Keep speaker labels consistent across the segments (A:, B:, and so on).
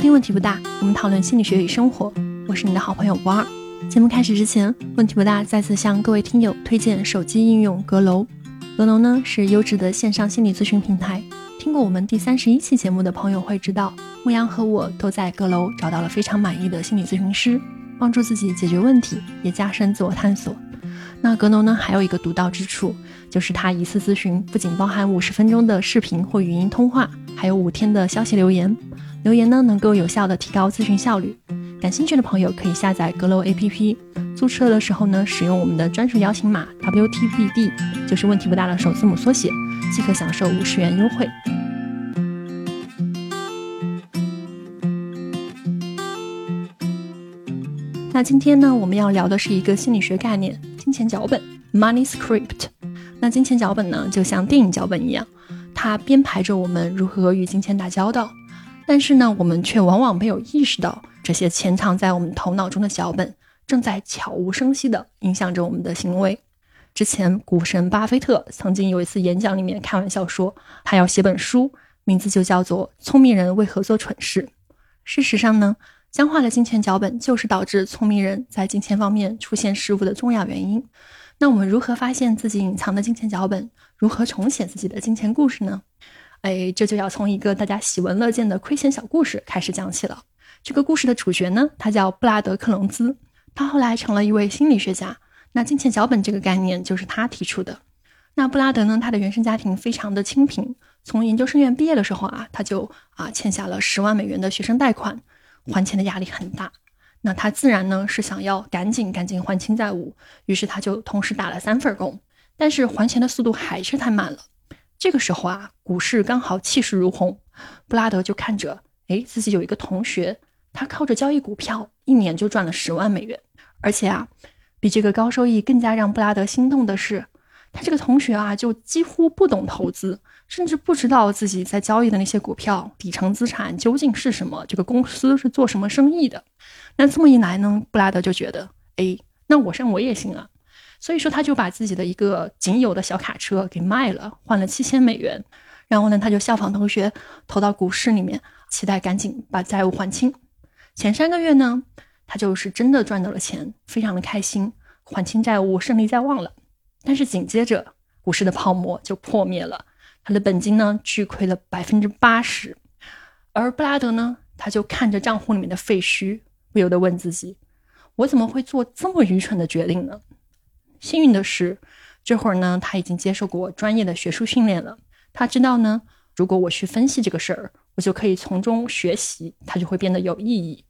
A: 收听问题不大，我们讨论心理学与生活。我是你的好朋友不二。节目开始之前，问题不大再次向各位听友推荐手机应用阁楼。阁楼呢是优质的线上心理咨询平台。听过我们第三十一期节目的朋友会知道，牧羊和我都在阁楼找到了非常满意的心理咨询师，帮助自己解决问题，也加深自我探索。那阁楼呢还有一个独到之处，就是它一次咨询不仅包含五十分钟的视频或语音通话，还有五天的消息留言。留言呢能够有效的提高咨询效率。感兴趣的朋友可以下载阁楼 APP，注册的时候呢使用我们的专属邀请码 WTBD，就是问题不大的首字母缩写，即可享受五十元优惠。那今天呢我们要聊的是一个心理学概念——金钱脚本 （Money Script）。那金钱脚本呢就像电影脚本一样，它编排着我们如何与金钱打交道。但是呢，我们却往往没有意识到，这些潜藏在我们头脑中的脚本，正在悄无声息地影响着我们的行为。之前，股神巴菲特曾经有一次演讲里面开玩笑说，他要写本书，名字就叫做《聪明人为何做蠢事》。事实上呢，僵化的金钱脚本就是导致聪明人在金钱方面出现失误的重要原因。那我们如何发现自己隐藏的金钱脚本？如何重写自己的金钱故事呢？哎，这就要从一个大家喜闻乐见的亏钱小故事开始讲起了。这个故事的主角呢，他叫布拉德·克隆兹，他后来成了一位心理学家。那金钱脚本这个概念就是他提出的。那布拉德呢，他的原生家庭非常的清贫，从研究生院毕业的时候啊，他就啊欠下了十万美元的学生贷款，还钱的压力很大。那他自然呢是想要赶紧赶紧还清债务，于是他就同时打了三份工，但是还钱的速度还是太慢了。这个时候啊，股市刚好气势如虹，布拉德就看着，哎，自己有一个同学，他靠着交易股票，一年就赚了十万美元。而且啊，比这个高收益更加让布拉德心动的是，他这个同学啊，就几乎不懂投资，甚至不知道自己在交易的那些股票底层资产究竟是什么，这个公司是做什么生意的。那这么一来呢，布拉德就觉得，哎，那我上我也行啊。所以说，他就把自己的一个仅有的小卡车给卖了，换了七千美元。然后呢，他就效仿同学投到股市里面，期待赶紧把债务还清。前三个月呢，他就是真的赚到了钱，非常的开心，还清债务胜利在望了。但是紧接着，股市的泡沫就破灭了，他的本金呢巨亏了百分之八十。而布拉德呢，他就看着账户里面的废墟，不由得问自己：我怎么会做这么愚蠢的决定呢？幸运的是，这会儿呢，他已经接受过专业的学术训练了。他知道呢，如果我去分析这个事儿，我就可以从中学习，它就会变得有意义。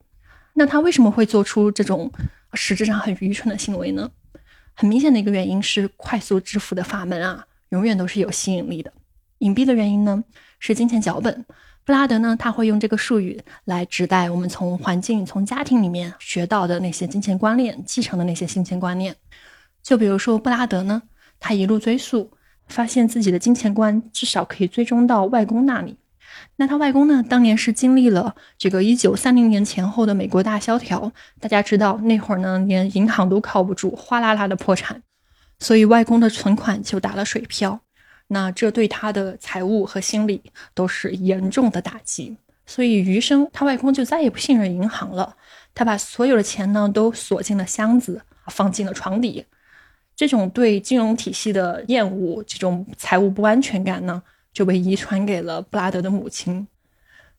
A: 那他为什么会做出这种实质上很愚蠢的行为呢？很明显的一个原因是，快速致富的法门啊，永远都是有吸引力的。隐蔽的原因呢，是金钱脚本。布拉德呢，他会用这个术语来指代我们从环境、从家庭里面学到的那些金钱观念，继承的那些金钱观念。就比如说布拉德呢，他一路追溯，发现自己的金钱观至少可以追踪到外公那里。那他外公呢，当年是经历了这个一九三零年前后的美国大萧条，大家知道那会儿呢，连银行都靠不住，哗啦啦的破产，所以外公的存款就打了水漂。那这对他的财务和心理都是严重的打击，所以余生他外公就再也不信任银行了，他把所有的钱呢都锁进了箱子，放进了床底。这种对金融体系的厌恶，这种财务不安全感呢，就被遗传给了布拉德的母亲。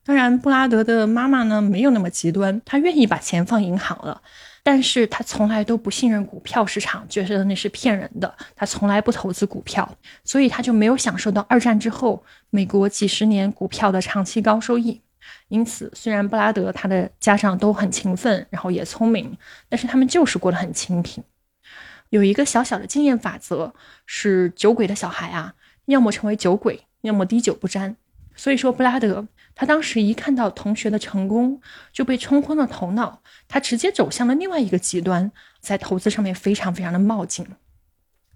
A: 当然，布拉德的妈妈呢，没有那么极端，她愿意把钱放银行了，但是她从来都不信任股票市场，觉得那是骗人的。她从来不投资股票，所以她就没有享受到二战之后美国几十年股票的长期高收益。因此，虽然布拉德他的家长都很勤奋，然后也聪明，但是他们就是过得很清贫。有一个小小的经验法则，是酒鬼的小孩啊，要么成为酒鬼，要么滴酒不沾。所以说，布拉德他当时一看到同学的成功，就被冲昏了头脑，他直接走向了另外一个极端，在投资上面非常非常的冒进。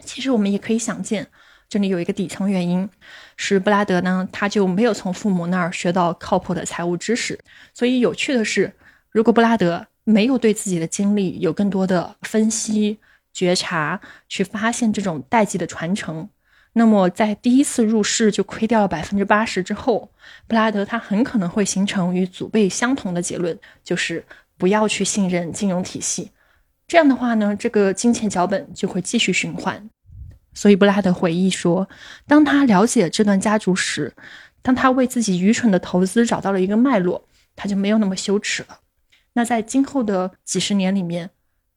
A: 其实我们也可以想见，这里有一个底层原因，是布拉德呢，他就没有从父母那儿学到靠谱的财务知识。所以有趣的是，如果布拉德没有对自己的经历有更多的分析，觉察去发现这种代际的传承，那么在第一次入市就亏掉了百分之八十之后，布拉德他很可能会形成与祖辈相同的结论，就是不要去信任金融体系。这样的话呢，这个金钱脚本就会继续循环。所以布拉德回忆说，当他了解这段家族史，当他为自己愚蠢的投资找到了一个脉络，他就没有那么羞耻了。那在今后的几十年里面，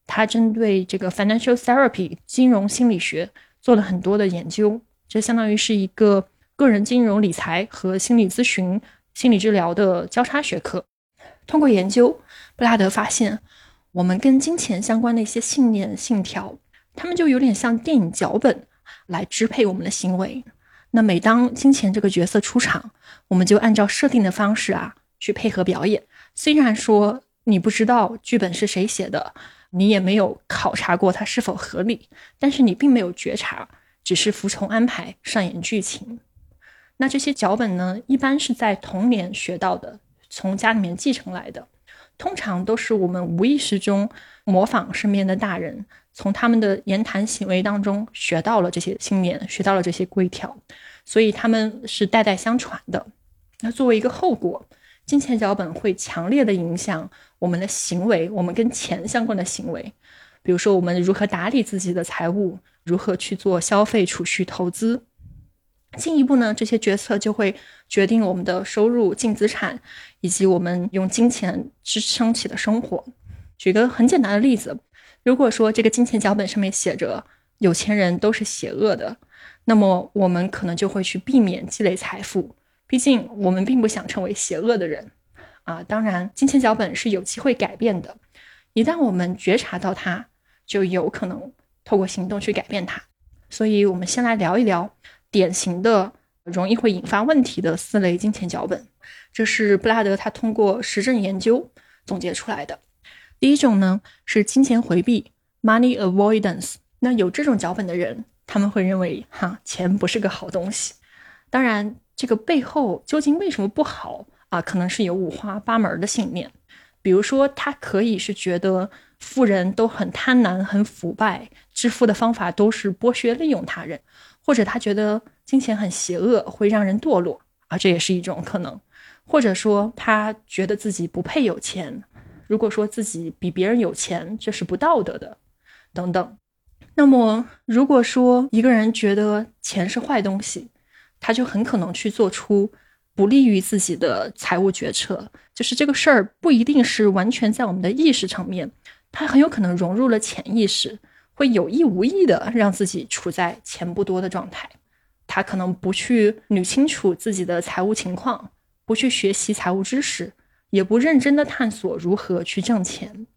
A: 他针对这个 financial therapy 金融心理学做了很多的研究，这相当于是一个个人金融理财和心理咨询、心理治疗的交叉学科。通过研究，布拉德发现。我们跟金钱相关的一些信念、信条，他们就有点像电影脚本来支配我们的行为。那每当金钱这个角色出场，我们就按照设定的方式啊去配合表演。虽然说你不知道剧本是谁写的，你也没有考察过它是否合理，但是你并没有觉察，只是服从安排，上演剧情。那这些脚本呢，一般是在童年学到的，从家里面继承来的。通常都是我们无意识中模仿身边的大人，从他们的言谈行为当中学到了这些信念，学到了这些规条，所以他们是代代相传的。那作为一个后果，金钱脚本会强烈的影响我们的行为，我们跟钱相关的行为，比如说我们如何打理自己的财务，如何去做消费、储蓄、投资。进一步呢，这些决策就会决定我们的收入、净资产，以及我们用金钱支撑起的生活。举个很简单的例子，如果说这个金钱脚本上面写着有钱人都是邪恶的，那么我们可能就会去避免积累财富。毕竟我们并不想成为邪恶的人啊。当然，金钱脚本是有机会改变的，一旦我们觉察到它，就有可能透过行动去改变它。所以，我们先来聊一聊。典型的容易会引发问题的四类金钱脚本，这是布拉德他通过实证研究总结出来的。第一种呢是金钱回避 （money avoidance）。那有这种脚本的人，他们会认为哈钱不是个好东西。当然，这个背后究竟为什么不好啊？可能是有五花八门的信念。比如说，他可以是觉得富人都很贪婪、很腐败，致富的方法都是剥削、利用他人。或者他觉得金钱很邪恶，会让人堕落啊，这也是一种可能。或者说他觉得自己不配有钱，如果说自己比别人有钱，这是不道德的，等等。那么如果说一个人觉得钱是坏东西，他就很可能去做出不利于自己的财务决策。就是这个事儿不一定是完全在我们的意识层面，它很有可能融入了潜意识。会有意无意的让自己处在钱不多的状态，他可能不去捋清楚自己的财务情况，不去学习财务知识，也不认真的探索如何去挣钱。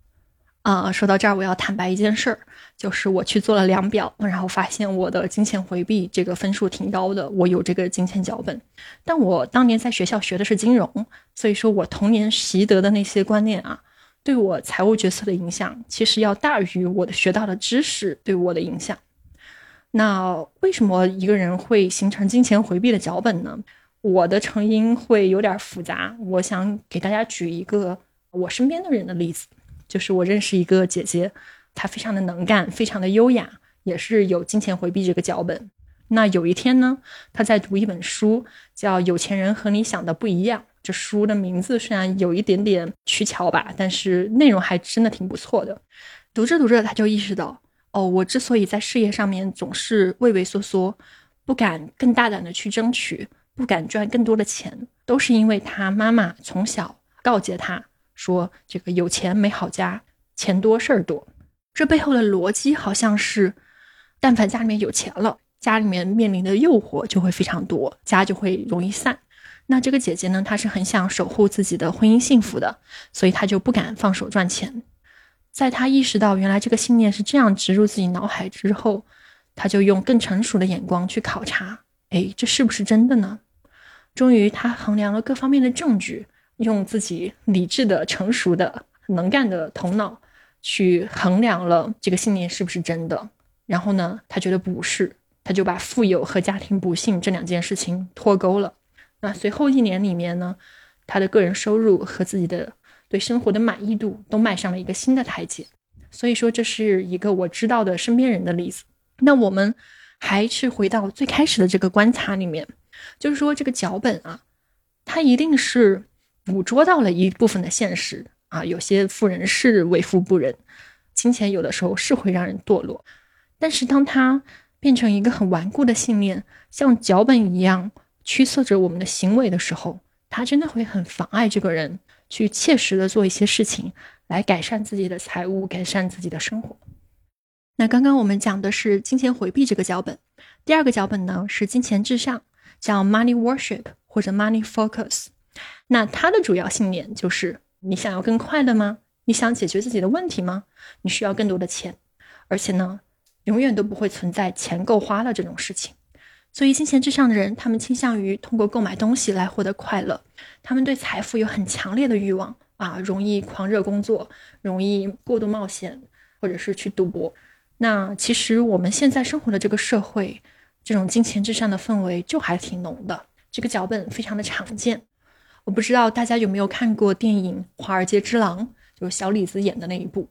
A: 啊，说到这儿，我要坦白一件事儿，就是我去做了量表，然后发现我的金钱回避这个分数挺高的，我有这个金钱脚本。但我当年在学校学的是金融，所以说我童年习得的那些观念啊。对我财务决策的影响，其实要大于我的学到的知识对我的影响。那为什么一个人会形成金钱回避的脚本呢？我的成因会有点复杂。我想给大家举一个我身边的人的例子，就是我认识一个姐姐，她非常的能干，非常的优雅，也是有金钱回避这个脚本。那有一天呢，她在读一本书，叫《有钱人和你想的不一样》。这书的名字虽然有一点点取巧吧，但是内容还真的挺不错的。读着读着，他就意识到，哦，我之所以在事业上面总是畏畏缩缩，不敢更大胆的去争取，不敢赚更多的钱，都是因为他妈妈从小告诫他说：“这个有钱没好家，钱多事儿多。”这背后的逻辑好像是，但凡家里面有钱了，家里面面临的诱惑就会非常多，家就会容易散。那这个姐姐呢？她是很想守护自己的婚姻幸福的，所以她就不敢放手赚钱。在她意识到原来这个信念是这样植入自己脑海之后，她就用更成熟的眼光去考察：哎，这是不是真的呢？终于，她衡量了各方面的证据，用自己理智的、成熟的、能干的头脑去衡量了这个信念是不是真的。然后呢，他觉得不是，他就把富有和家庭不幸这两件事情脱钩了。那随后一年里面呢，他的个人收入和自己的对生活的满意度都迈上了一个新的台阶。所以说，这是一个我知道的身边人的例子。那我们还是回到最开始的这个观察里面，就是说这个脚本啊，它一定是捕捉到了一部分的现实啊。有些富人是为富不仁，金钱有的时候是会让人堕落，但是当它变成一个很顽固的信念，像脚本一样驱策着我们的行为的时候，它真的会很妨碍这个人去切实的做一些事情，来改善自己的财务，改善自己的生活。那刚刚我们讲的是金钱回避这个脚本，第二个脚本呢是金钱至上，叫 Money Worship 或者 Money Focus。那他的主要信念就是：你想要更快乐吗？你想解决自己的问题吗？你需要更多的钱，而且呢，永远都不会存在钱够花了这种事情。所以，金钱至上的人，他们倾向于通过购买东西来获得快乐。他们对财富有很强烈的欲望啊，容易狂热工作，容易过度冒险，或者是去赌博。那其实我们现在生活的这个社会，这种金钱至上的氛围就还挺浓的，这个脚本非常的常见。我不知道大家有没有看过电影《华尔街之狼》，就是小李子演的那一部。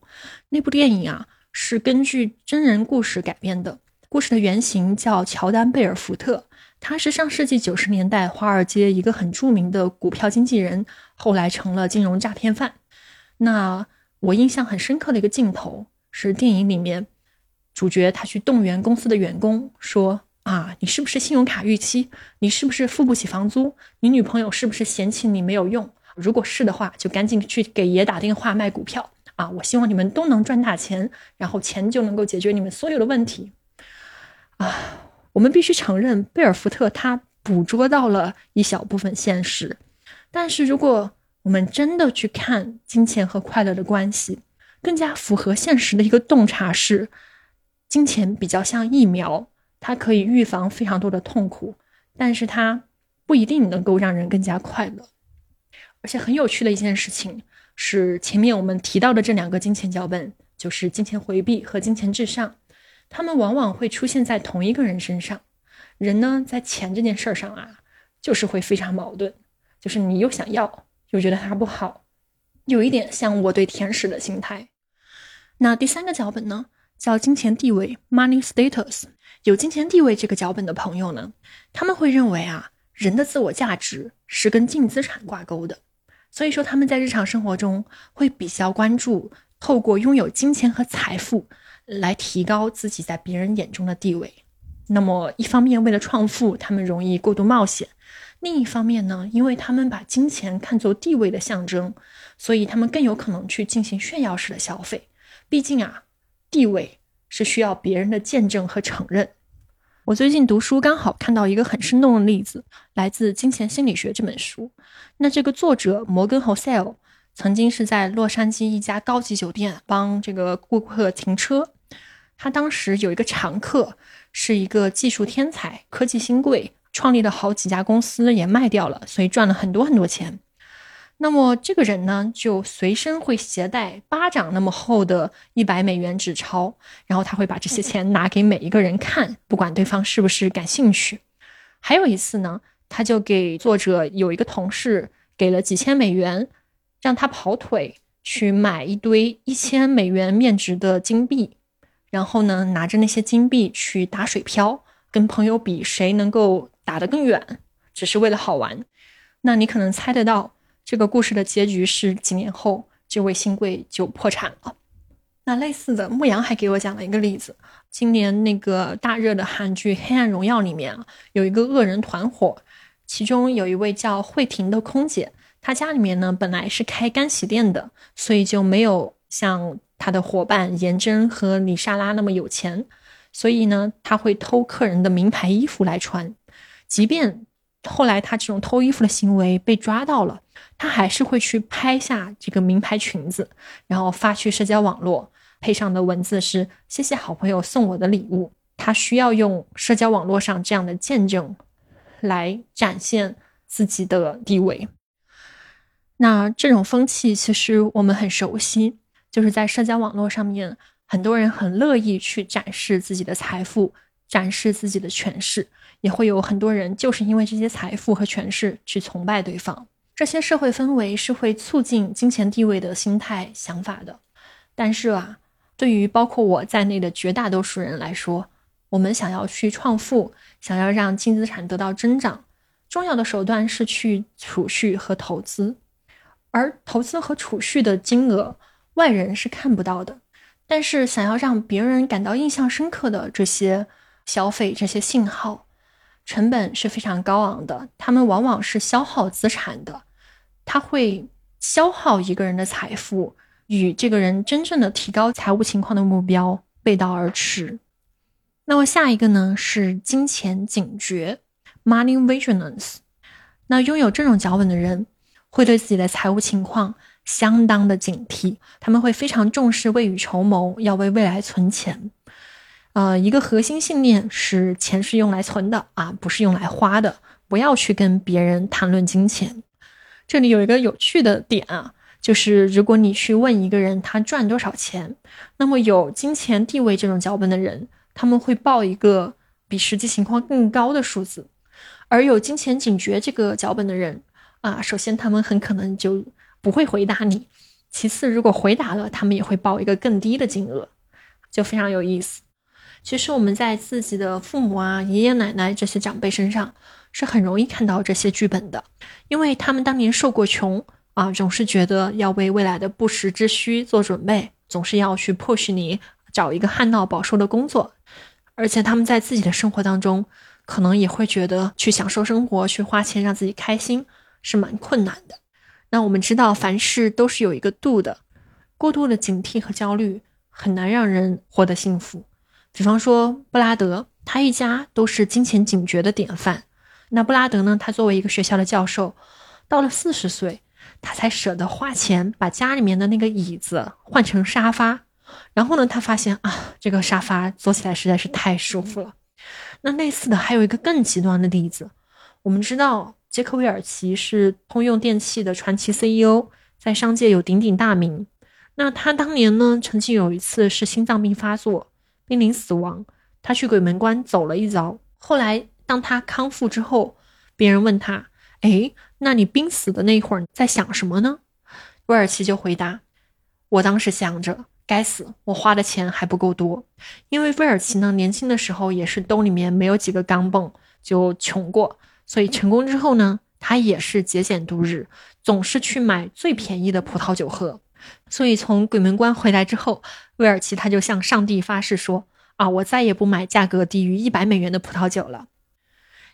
A: 那部电影啊，是根据真人故事改编的，故事的原型叫乔丹·贝尔福特，他是上世纪九十年代华尔街一个很著名的股票经纪人，后来成了金融诈骗犯。那我印象很深刻的一个镜头是电影里面。主角他去动员公司的员工，说：“啊，你是不是信用卡逾期？你是不是付不起房租？你女朋友是不是嫌弃你没有用？如果是的话，就赶紧去给爷打电话卖股票啊！我希望你们都能赚大钱，然后钱就能够解决你们所有的问题。”啊，我们必须承认，贝尔福特他捕捉到了一小部分现实，但是如果我们真的去看金钱和快乐的关系，更加符合现实的一个洞察是。金钱比较像疫苗，它可以预防非常多的痛苦，但是它不一定能够让人更加快乐。而且很有趣的一件事情是，前面我们提到的这两个金钱脚本，就是金钱回避和金钱至上，他们往往会出现在同一个人身上。人呢，在钱这件事儿上啊，就是会非常矛盾，就是你又想要，又觉得它不好，有一点像我对甜食的心态。那第三个脚本呢？叫金钱地位 （money status）。有金钱地位这个脚本的朋友呢，他们会认为啊，人的自我价值是跟净资产挂钩的，所以说他们在日常生活中会比较关注透过拥有金钱和财富来提高自己在别人眼中的地位。那么一方面为了创富，他们容易过度冒险；另一方面呢，因为他们把金钱看作地位的象征，所以他们更有可能去进行炫耀式的消费。毕竟啊。地位是需要别人的见证和承认。我最近读书刚好看到一个很生动的例子，来自《金钱心理学》这本书。那这个作者摩根·侯塞尔曾经是在洛杉矶一家高级酒店帮这个顾客停车。他当时有一个常客是一个技术天才、科技新贵，创立了好几家公司，也卖掉了，所以赚了很多很多钱。那么这个人呢，就随身会携带巴掌那么厚的一百美元纸钞，然后他会把这些钱拿给每一个人看，不管对方是不是感兴趣。还有一次呢，他就给作者有一个同事给了几千美元，让他跑腿去买一堆一千美元面值的金币，然后呢，拿着那些金币去打水漂，跟朋友比谁能够打得更远，只是为了好玩。那你可能猜得到。这个故事的结局是几年后，这位新贵就破产了。那类似的，牧羊还给我讲了一个例子：今年那个大热的韩剧《黑暗荣耀》里面啊，有一个恶人团伙，其中有一位叫慧婷的空姐，她家里面呢本来是开干洗店的，所以就没有像她的伙伴颜真和李莎拉那么有钱，所以呢，她会偷客人的名牌衣服来穿，即便后来她这种偷衣服的行为被抓到了。他还是会去拍下这个名牌裙子，然后发去社交网络，配上的文字是“谢谢好朋友送我的礼物”。他需要用社交网络上这样的见证来展现自己的地位。那这种风气其实我们很熟悉，就是在社交网络上面，很多人很乐意去展示自己的财富，展示自己的权势，也会有很多人就是因为这些财富和权势去崇拜对方。这些社会氛围是会促进金钱地位的心态想法的，但是啊，对于包括我在内的绝大多数人来说，我们想要去创富，想要让净资产得到增长，重要的手段是去储蓄和投资。而投资和储蓄的金额，外人是看不到的。但是，想要让别人感到印象深刻的这些消费、这些信号，成本是非常高昂的。他们往往是消耗资产的，它会消耗一个人的财富，与这个人真正的提高财务情况的目标背道而驰。那么下一个呢是金钱警觉，money vigilance。那拥有这种脚本的人，会对自己的财务情况相当的警惕，他们会非常重视未雨绸缪，要为未来存钱。呃，一个核心信念是钱是用来存的啊，不是用来花的。不要去跟别人谈论金钱。这里有一个有趣的点啊，就是如果你去问一个人他赚多少钱，那么有金钱地位这种脚本的人。他们会报一个比实际情况更高的数字，而有金钱警觉这个脚本的人啊，首先他们很可能就不会回答你，其次如果回答了，他们也会报一个更低的金额，就非常有意思。其实我们在自己的父母啊、爷爷奶奶这些长辈身上是很容易看到这些剧本的，因为他们当年受过穷啊，总是觉得要为未来的不时之需做准备，总是要去迫使你找一个旱涝保收的工作。而且他们在自己的生活当中，可能也会觉得去享受生活、去花钱让自己开心是蛮困难的。那我们知道，凡事都是有一个度的，过度的警惕和焦虑很难让人获得幸福。比方说布拉德，他一家都是金钱警觉的典范。那布拉德呢，他作为一个学校的教授，到了四十岁，他才舍得花钱把家里面的那个椅子换成沙发。然后呢，他发现啊，这个沙发坐起来实在是太舒服了。那类似的还有一个更极端的例子，我们知道杰克韦尔奇是通用电气的传奇 CEO，在商界有鼎鼎大名。那他当年呢，曾经有一次是心脏病发作，濒临死亡，他去鬼门关走了一遭。后来当他康复之后，别人问他：“哎，那你濒死的那会儿在想什么呢？”威尔奇就回答：“我当时想着。”该死，我花的钱还不够多。因为威尔奇呢，年轻的时候也是兜里面没有几个钢镚，就穷过。所以成功之后呢，他也是节俭度日，总是去买最便宜的葡萄酒喝。所以从鬼门关回来之后，威尔奇他就向上帝发誓说：“啊，我再也不买价格低于一百美元的葡萄酒了。”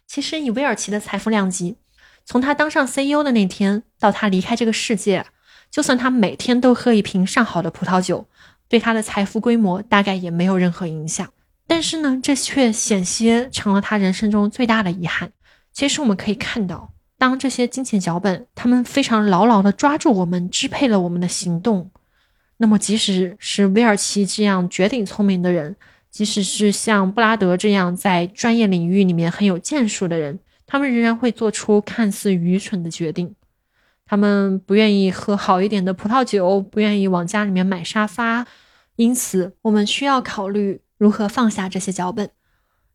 A: 其实以威尔奇的财富量级，从他当上 CEO 的那天到他离开这个世界，就算他每天都喝一瓶上好的葡萄酒。对他的财富规模大概也没有任何影响，但是呢，这却险些成了他人生中最大的遗憾。其实我们可以看到，当这些金钱脚本他们非常牢牢地抓住我们，支配了我们的行动，那么即使是威尔奇这样绝顶聪明的人，即使是像布拉德这样在专业领域里面很有建树的人，他们仍然会做出看似愚蠢的决定。他们不愿意喝好一点的葡萄酒，不愿意往家里面买沙发，因此我们需要考虑如何放下这些脚本。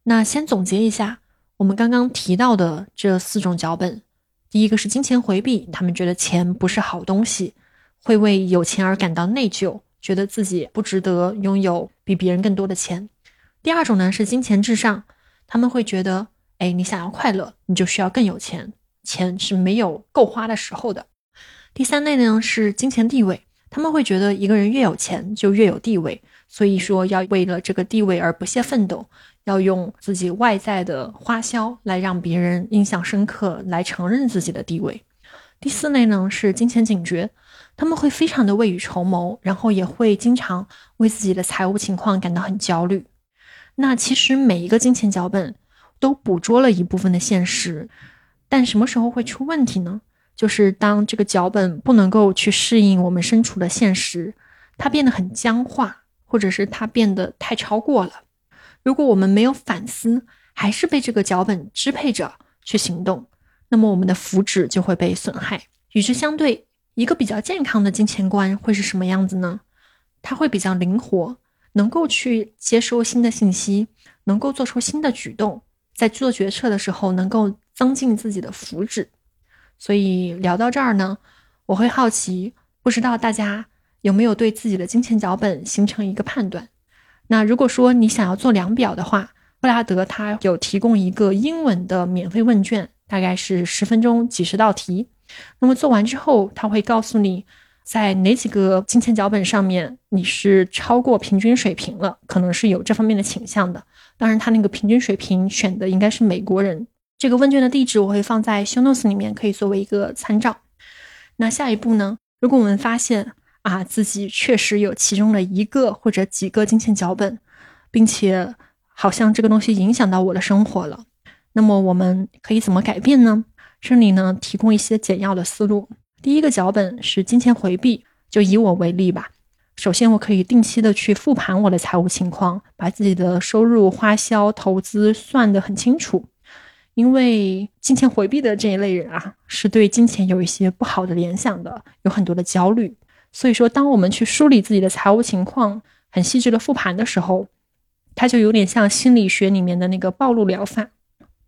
A: 那先总结一下，我们刚刚提到的这四种脚本：第一个是金钱回避，他们觉得钱不是好东西，会为有钱而感到内疚，觉得自己不值得拥有比别人更多的钱；第二种呢是金钱至上，他们会觉得，哎，你想要快乐，你就需要更有钱。钱是没有够花的时候的。第三类呢是金钱地位，他们会觉得一个人越有钱就越有地位，所以说要为了这个地位而不懈奋斗，要用自己外在的花销来让别人印象深刻，来承认自己的地位。第四类呢是金钱警觉，他们会非常的未雨绸缪，然后也会经常为自己的财务情况感到很焦虑。那其实每一个金钱脚本都捕捉了一部分的现实。但什么时候会出问题呢？就是当这个脚本不能够去适应我们身处的现实，它变得很僵化，或者是它变得太超过了。如果我们没有反思，还是被这个脚本支配着去行动，那么我们的福祉就会被损害。与之相对，一个比较健康的金钱观会是什么样子呢？它会比较灵活，能够去接收新的信息，能够做出新的举动，在做决策的时候能够。增进自己的福祉，所以聊到这儿呢，我会好奇，不知道大家有没有对自己的金钱脚本形成一个判断？那如果说你想要做量表的话，布拉德他有提供一个英文的免费问卷，大概是十分钟几十道题。那么做完之后，他会告诉你，在哪几个金钱脚本上面你是超过平均水平了，可能是有这方面的倾向的。当然，他那个平均水平选的应该是美国人。这个问卷的地址我会放在 show notes 里面，可以作为一个参照。那下一步呢？如果我们发现啊自己确实有其中的一个或者几个金钱脚本，并且好像这个东西影响到我的生活了，那么我们可以怎么改变呢？这里呢提供一些简要的思路。第一个脚本是金钱回避，就以我为例吧。首先，我可以定期的去复盘我的财务情况，把自己的收入、花销、投资算得很清楚。因为金钱回避的这一类人啊，是对金钱有一些不好的联想的，有很多的焦虑。所以说，当我们去梳理自己的财务情况，很细致的复盘的时候，它就有点像心理学里面的那个暴露疗法。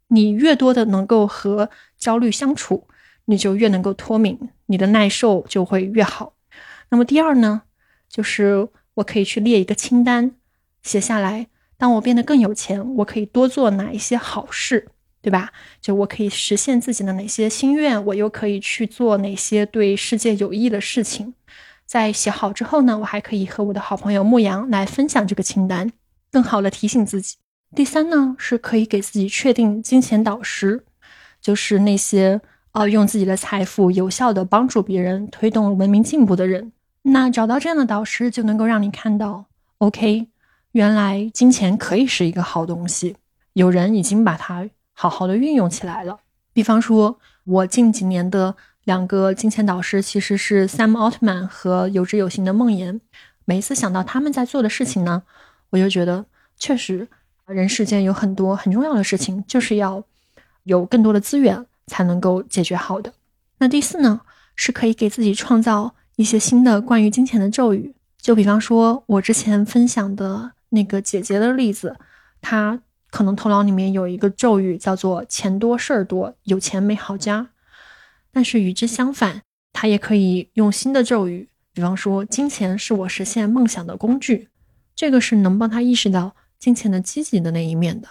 A: 你越多的能够和焦虑相处，你就越能够脱敏，你的耐受就会越好。那么第二呢，就是我可以去列一个清单，写下来。当我变得更有钱，我可以多做哪一些好事。对吧？就我可以实现自己的哪些心愿，我又可以去做哪些对世界有益的事情？在写好之后呢，我还可以和我的好朋友牧羊来分享这个清单，更好的提醒自己。第三呢，是可以给自己确定金钱导师，就是那些呃用自己的财富有效的帮助别人、推动文明进步的人。那找到这样的导师，就能够让你看到，OK，原来金钱可以是一个好东西，有人已经把它。好好的运用起来了。比方说，我近几年的两个金钱导师其实是 Sam Altman 和有知有行的梦妍。每一次想到他们在做的事情呢，我就觉得确实，人世间有很多很重要的事情，就是要有更多的资源才能够解决好的。那第四呢，是可以给自己创造一些新的关于金钱的咒语。就比方说，我之前分享的那个姐姐的例子，她。可能头脑里面有一个咒语，叫做“钱多事儿多，有钱没好家”。但是与之相反，他也可以用新的咒语，比方说“金钱是我实现梦想的工具”，这个是能帮他意识到金钱的积极的那一面的。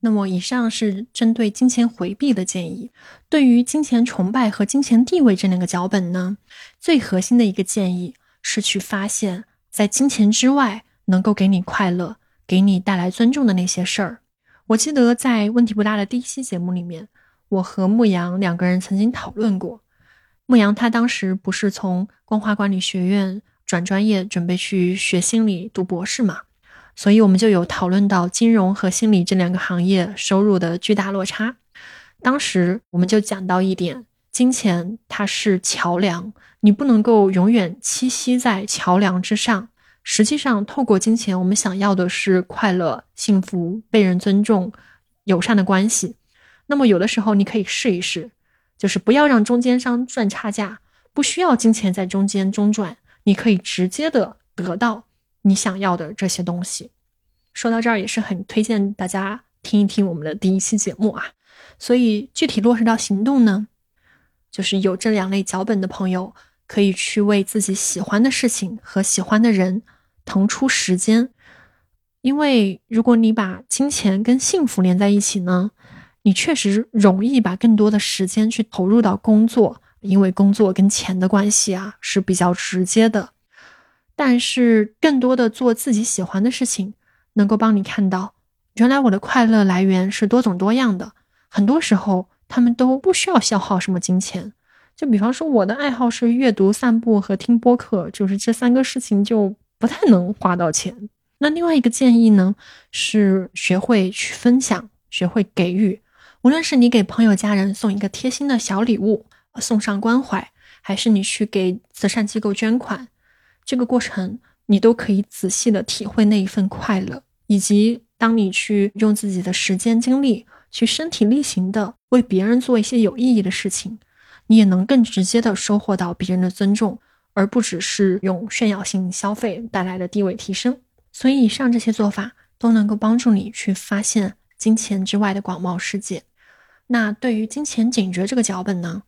A: 那么，以上是针对金钱回避的建议。对于金钱崇拜和金钱地位这两个脚本呢，最核心的一个建议是去发现，在金钱之外能够给你快乐、给你带来尊重的那些事儿。我记得在问题不大的第一期节目里面，我和牧羊两个人曾经讨论过。牧羊他当时不是从光华管理学院转专业，准备去学心理读博士嘛，所以我们就有讨论到金融和心理这两个行业收入的巨大落差。当时我们就讲到一点，金钱它是桥梁，你不能够永远栖息在桥梁之上。实际上，透过金钱，我们想要的是快乐、幸福、被人尊重、友善的关系。那么，有的时候你可以试一试，就是不要让中间商赚差价，不需要金钱在中间中转，你可以直接的得到你想要的这些东西。说到这儿，也是很推荐大家听一听我们的第一期节目啊。所以，具体落实到行动呢，就是有这两类脚本的朋友，可以去为自己喜欢的事情和喜欢的人。腾出时间，因为如果你把金钱跟幸福连在一起呢，你确实容易把更多的时间去投入到工作，因为工作跟钱的关系啊是比较直接的。但是更多的做自己喜欢的事情，能够帮你看到，原来我的快乐来源是多种多样的。很多时候，他们都不需要消耗什么金钱。就比方说，我的爱好是阅读、散步和听播客，就是这三个事情就。不太能花到钱。那另外一个建议呢，是学会去分享，学会给予。无论是你给朋友、家人送一个贴心的小礼物，送上关怀，还是你去给慈善机构捐款，这个过程你都可以仔细的体会那一份快乐。以及当你去用自己的时间、精力去身体力行的为别人做一些有意义的事情，你也能更直接的收获到别人的尊重。而不只是用炫耀性消费带来的地位提升，所以以上这些做法都能够帮助你去发现金钱之外的广袤世界。那对于金钱警觉这个脚本呢，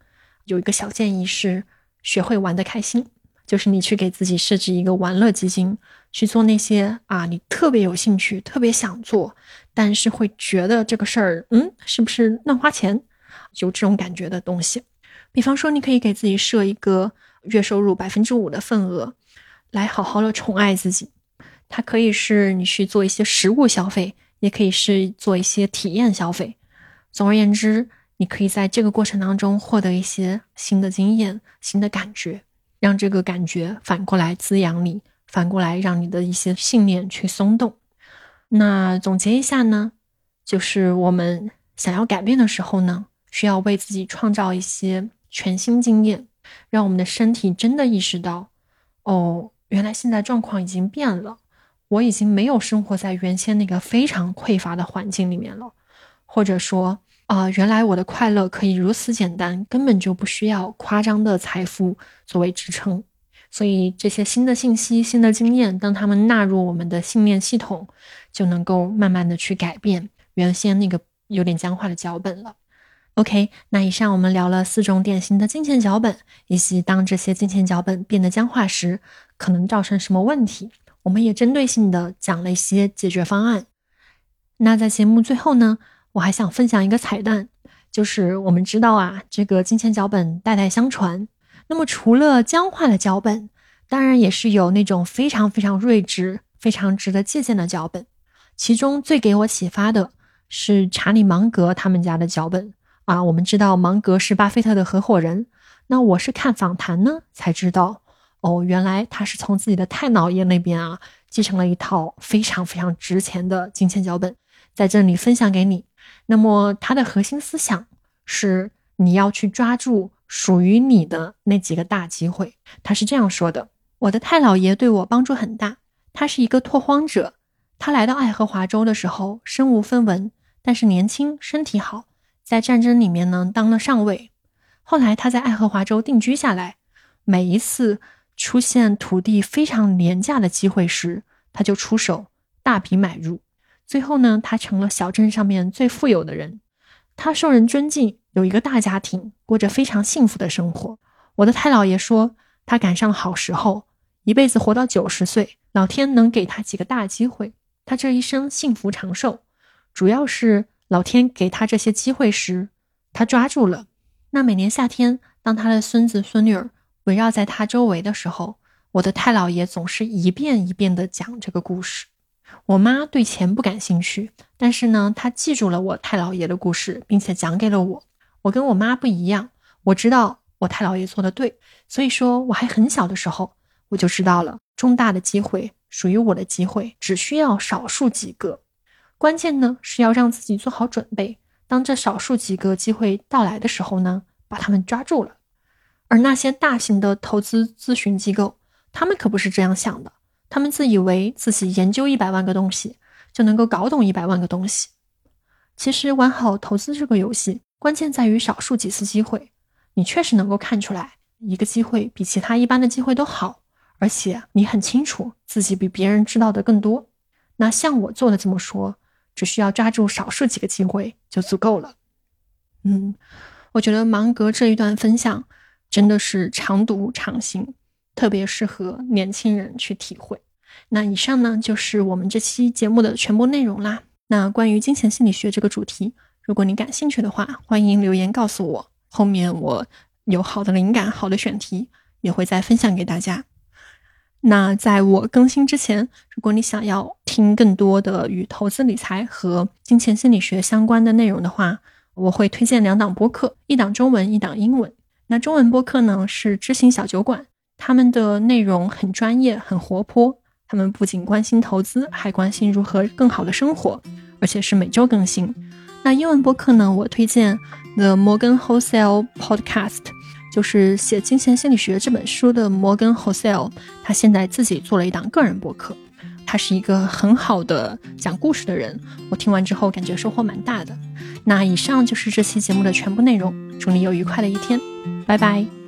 A: 有一个小建议是学会玩得开心，就是你去给自己设置一个玩乐基金，去做那些啊你特别有兴趣、特别想做，但是会觉得这个事儿，嗯，是不是乱花钱？有这种感觉的东西。比方说，你可以给自己设一个月收入百分之五的份额，来好好的宠爱自己。它可以是你去做一些实物消费，也可以是做一些体验消费。总而言之，你可以在这个过程当中获得一些新的经验、新的感觉。让这个感觉反过来滋养你，反过来让你的一些信念去松动。那总结一下呢，就是我们想要改变的时候呢，需要为自己创造一些全新经验，让我们的身体真的意识到，哦，原来现在状况已经变了，我已经没有生活在原先那个非常匮乏的环境里面了，或者说。啊，原来我的快乐可以如此简单，根本就不需要夸张的财富作为支撑。所以这些新的信息、新的经验，当他们纳入我们的信念系统，就能够慢慢的去改变原先那个有点僵化的脚本了。OK，那以上我们聊了四种典型的金钱脚本，以及当这些金钱脚本变得僵化时，可能造成什么问题。我们也针对性的讲了一些解决方案。那在节目最后呢？我还想分享一个彩蛋，就是我们知道啊，这个金钱脚本代代相传。那么除了僵化的脚本，当然也是有那种非常非常睿智、非常值得借鉴的脚本。其中最给我启发的是查理芒格他们家的脚本啊。我们知道芒格是巴菲特的合伙人，那我是看访谈呢才知道，哦，原来他是从自己的太姥爷那边啊继承了一套非常非常值钱的金钱脚本，在这里分享给你。那么，它的核心思想是你要去抓住属于你的那几个大机会。他是这样说的：“我的太姥爷对我帮助很大，他是一个拓荒者。他来到爱荷华州的时候身无分文，但是年轻，身体好，在战争里面呢当了上尉。后来他在爱荷华州定居下来，每一次出现土地非常廉价的机会时，他就出手大笔买入。”最后呢，他成了小镇上面最富有的人，他受人尊敬，有一个大家庭，过着非常幸福的生活。我的太姥爷说，他赶上好时候，一辈子活到九十岁，老天能给他几个大机会，他这一生幸福长寿，主要是老天给他这些机会时，他抓住了。那每年夏天，当他的孙子孙女儿围绕在他周围的时候，我的太姥爷总是一遍一遍地讲这个故事。我妈对钱不感兴趣，但是呢，她记住了我太姥爷的故事，并且讲给了我。我跟我妈不一样，我知道我太姥爷做的对，所以说我还很小的时候，我就知道了重大的机会属于我的机会，只需要少数几个。关键呢是要让自己做好准备，当这少数几个机会到来的时候呢，把他们抓住了。而那些大型的投资咨询机构，他们可不是这样想的。他们自以为自己研究一百万个东西就能够搞懂一百万个东西，其实玩好投资这个游戏，关键在于少数几次机会，你确实能够看出来一个机会比其他一般的机会都好，而且你很清楚自己比别人知道的更多。那像我做的这么说，只需要抓住少数几个机会就足够了。嗯，我觉得芒格这一段分享真的是常读常新。特别适合年轻人去体会。那以上呢就是我们这期节目的全部内容啦。那关于金钱心理学这个主题，如果你感兴趣的话，欢迎留言告诉我。后面我有好的灵感、好的选题，也会再分享给大家。那在我更新之前，如果你想要听更多的与投资理财和金钱心理学相关的内容的话，我会推荐两档播客，一档中文，一档英文。那中文播客呢是知行小酒馆。他们的内容很专业，很活泼。他们不仅关心投资，还关心如何更好的生活，而且是每周更新。那英文播客呢？我推荐 The Morgan Housel Podcast，就是写《金钱心理学》这本书的 Morgan Housel，他现在自己做了一档个人播客。他是一个很好的讲故事的人，我听完之后感觉收获蛮大的。那以上就是这期节目的全部内容，祝你有愉快的一天，拜拜。